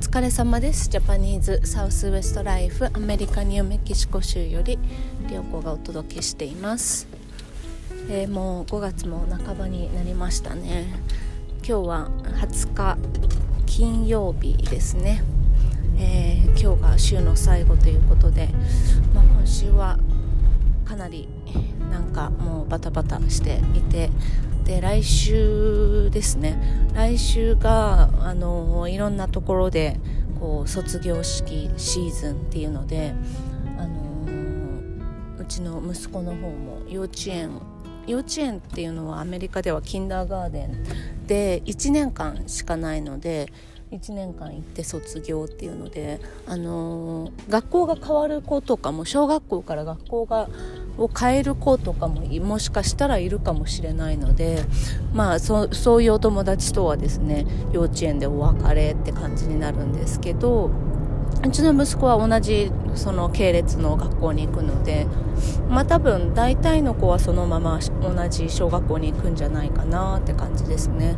疲れ様です。ジャパニーズサウスウエストライフアメリカニューメキシコ州より良子がお届けしています、えー、もう5月も半ばになりましたね。今日は20日金曜日ですね、えー、今日が週の最後ということで、まあ、今週はかなりなんかもうバタバタしていてで来週ですね。来週があのいろんなところでこう卒業式シーズンっていうのであのうちの息子の方も幼稚園幼稚園っていうのはアメリカではキンダーガーデンで1年間しかないので1年間行って卒業っていうので、あのー、学校が変わる子とかも小学校から学校がを変える子とかももしかしたらいるかもしれないので、まあ、そそういうお友達とはですね幼稚園でお別れって感じになるんですけどうちの息子は同じその系列の学校に行くので、まあ、多分大体の子はそのまま同じ小学校に行くんじゃないかなって感じですね。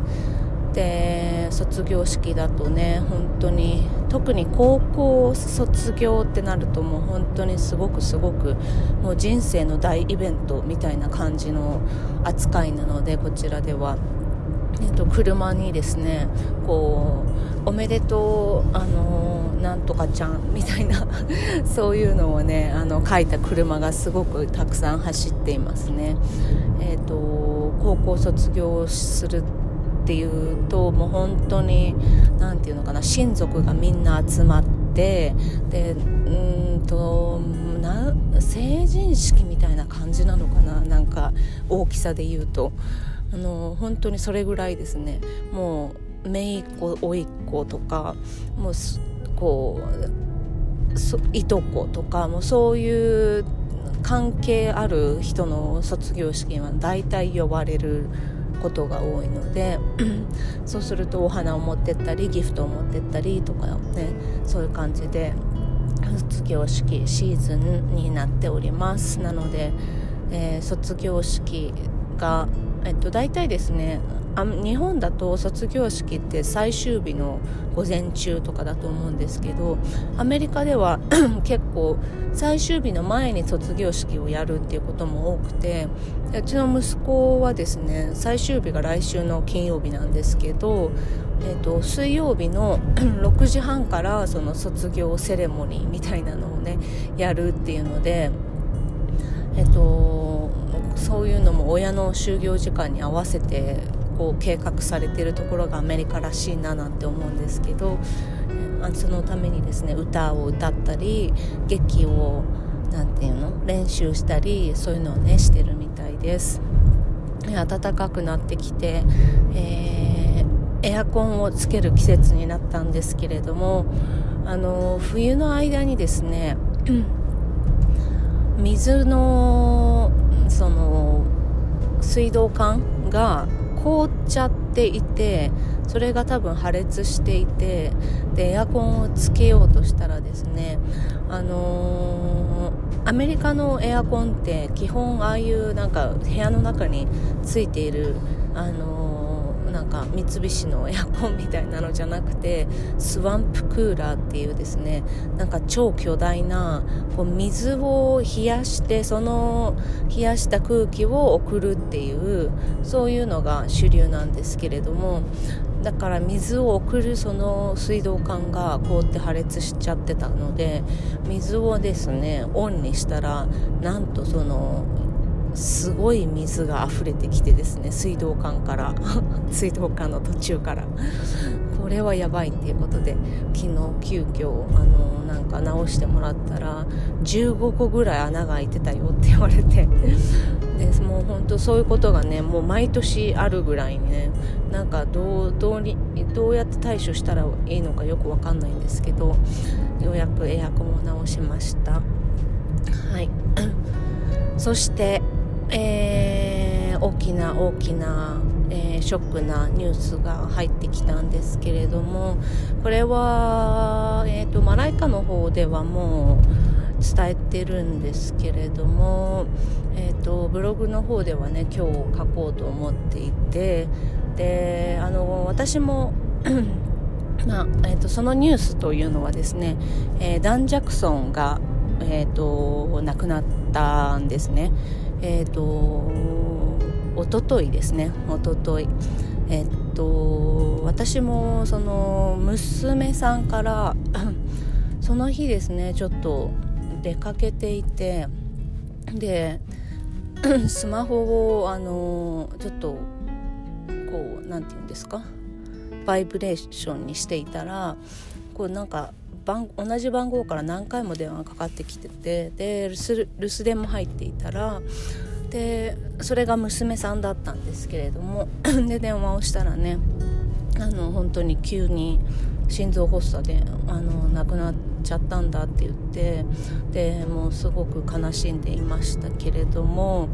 で卒業式だとね本当に特に高校卒業ってなるともう本当にすごくすごくもう人生の大イベントみたいな感じの扱いなのでこちらでは。えっと、車にですねこうおめでとうあのなんとかちゃんみたいな そういうのをねあの書いた車がすごくたくさん走っていますね。えっと高校卒業するっていうともう本当に何て言うのかな親族がみんな集まってでうんとな成人式みたいな感じなのかななんか大きさで言うと。あの本当にそれぐらいですね。もう姪っ子甥っ子とかもうこういとことかもうそういう関係ある人の卒業式は大体呼ばれることが多いので そうするとお花を持ってったりギフトを持ってったりとかねそういう感じで卒業式シーズンになっております。なので、えー、卒業式が、えっと、大体ですねあ日本だと卒業式って最終日の午前中とかだと思うんですけどアメリカでは 結構最終日の前に卒業式をやるっていうことも多くてうちの息子はですね最終日が来週の金曜日なんですけど、えーと、水曜日の 6時半からその卒業セレモニーみたいなのをねやるっていうのでえっ、とそういうのも親の就業時間に合わせてこう計画されてるところがアメリカらしいななんて思うんですけどそのためにですね歌を歌ったり劇を何て言うの練習したりそういうのをねしてるみたいです。暖かくなってきて、えー、エアコンをつける季節になったんですけれどもあの冬の間にですね水のその水道管が凍っちゃっていてそれが多分破裂していてでエアコンをつけようとしたらですねあのー、アメリカのエアコンって基本ああいうなんか部屋の中についているあのーなんか三菱のエアコンみたいなのじゃなくてスワンプクーラーっていうですねなんか超巨大なこう水を冷やしてその冷やした空気を送るっていうそういうのが主流なんですけれどもだから水を送るその水道管が凍って破裂しちゃってたので水をですねオンにしたらなんとそのすごい水が溢れてきてですね水道管から 水道管の途中から。これはやばいっていうことで昨日急遽あのなんか直してもらったら15個ぐらい穴が開いてたよって言われて。でもう本当そういうことがねもう毎年あるぐらいねなんかどうどうにどうやって対処したらいいのかよくわかんないんですけどようやくエアコンを直しました。はい。そしてえー、大きな大きな、えー、ショックなニュースが入ってきたんですけれどもこれは、えーと、マライカの方ではもう伝えてるんですけれども、えーと、ブログの方ではね今日書こうと思っていてであの私も まあえーと、そのニュースというのはですね、えー、ダン・ジャクソンが、えーと、亡くなったんですね。えっ、ー、とおとといですねおととい。えっ、ー、と私もその娘さんから その日ですねちょっと出かけていてで スマホをあのちょっとこう何て言うんですか？バイブレーションにしていたらこうなんか番同じ番号から何回も電話がかかってきててで留守電も入っていたらでそれが娘さんだったんですけれども で電話をしたらねあの本当に急に心臓発作であの亡くなっちゃったんだって言ってでもうすごく悲しんでいましたけれども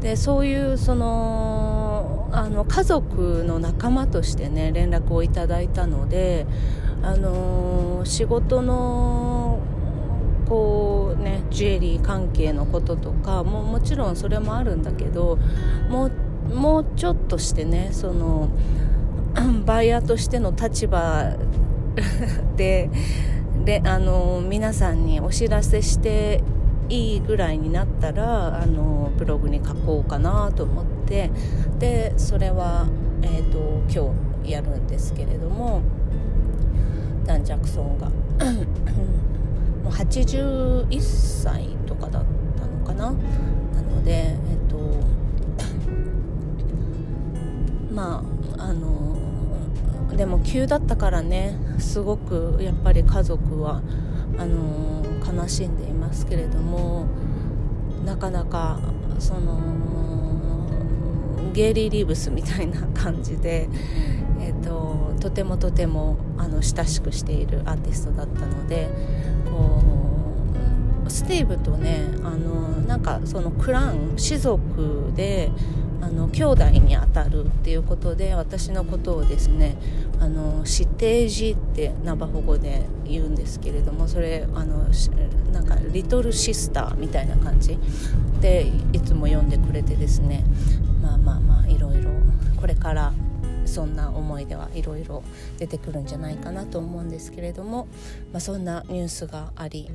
でそういうそのあの家族の仲間としてね連絡をいただいたのであの仕事のこうねジュエリー関係のこととかももちろんそれもあるんだけどもうもうちょっとしてねその バイヤーとしての立場でであの皆さんにお知らせしていいぐらいになったらあのブログに書こうかなと思ってでそれは、えーと、今日やるんですけれどもダン・ジャクソンが。もう81歳とかだったのかな。なのでえっ、と まああのでも急だったからね。すごくやっぱり家族はあの悲しんでいますけれどもなかなかそのゲイリー・リーブスみたいな感じで、えーと、とてもとてもあの親しくしているアーティストだったのでこうスティーブとねあのなんかそのクラン氏族であの兄弟にあたるっていうことで私のことをですねあの指定字ってナバホ語で言うんですけれどもそれあのなんかリトルシスターみたいな感じでいつも読んでくれてですねまあまあまあいろいろこれからそんな思い出はいろいろ出てくるんじゃないかなと思うんですけれども、まあ、そんなニュースがあり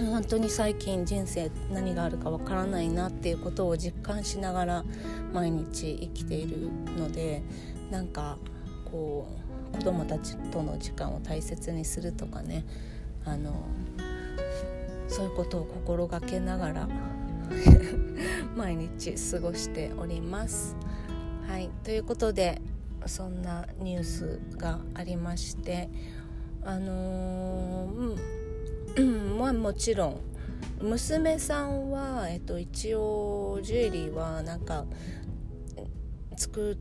本当に最近人生何があるかわからないなっていうことを実感しながら毎日生きているのでなんかこう子供たちとの時間を大切にするとかねあのそういうことを心がけながら 毎日過ごしております。はいということでそんなニュースがありましてあのーまあもちろん。娘さんは、えっと、一応ジュエリーはなんか作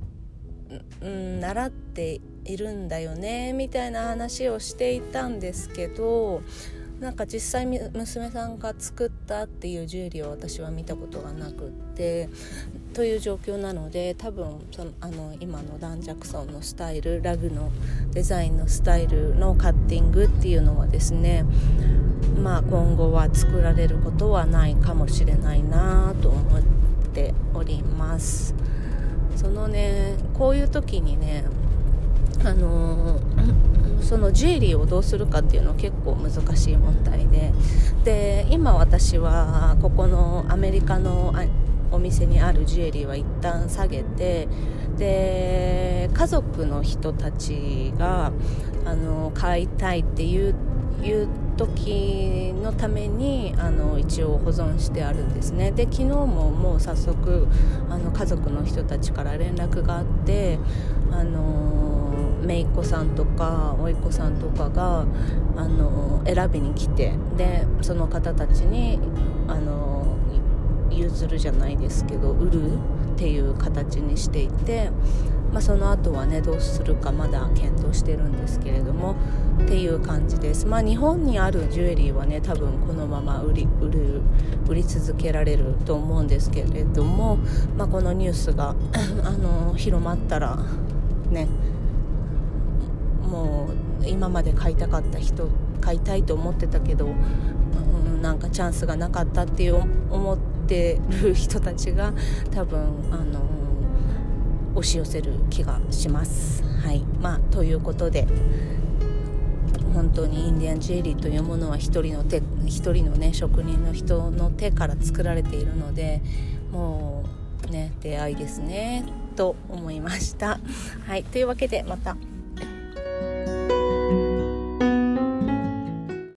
うん、習っているんだよねみたいな話をしていたんですけどなんか実際娘さんが作ったっていうジュエリーを私は見たことがなくってという状況なので多分そのあの今のダン・ジャクソンのスタイルラグのデザインのスタイルのカッティングっていうのはですねまあ今後は作られることはないかもしれないなと思っております。そのねこういう時にねあのそのジュエリーをどうするかっていうのは結構難しい問題でで今私はここのアメリカのお店にあるジュエリーは一旦下げてで家族の人たちがあの買いたいっていういう時のためにあの一応保存してあるんですね。で昨日ももう早速あの家族の人たちから連絡があってあの姪っ子さんとか甥っ子さんとかがあの選びに来てでその方たちにあの譲るじゃないですけど売るっていう形にしていて、まあ、その後はねどうするかまだ検討してるんですけれどもっていう感じです、まあ、日本にあるジュエリーはね多分このまま売り売る売り続けられると思うんですけれども、まあ、このニュースが あの広まったらねもう今まで買いたかった人買いたいと思ってたけど、うん、なんかチャンスがなかったっていう思ってる人たちが多分あの押し寄せる気がします。はいまあ、ということで本当にインディアンジュエリーというものは一人の手一人のね職人の人の手から作られているのでもうね出会いですねと思いました。はいというわけでまた。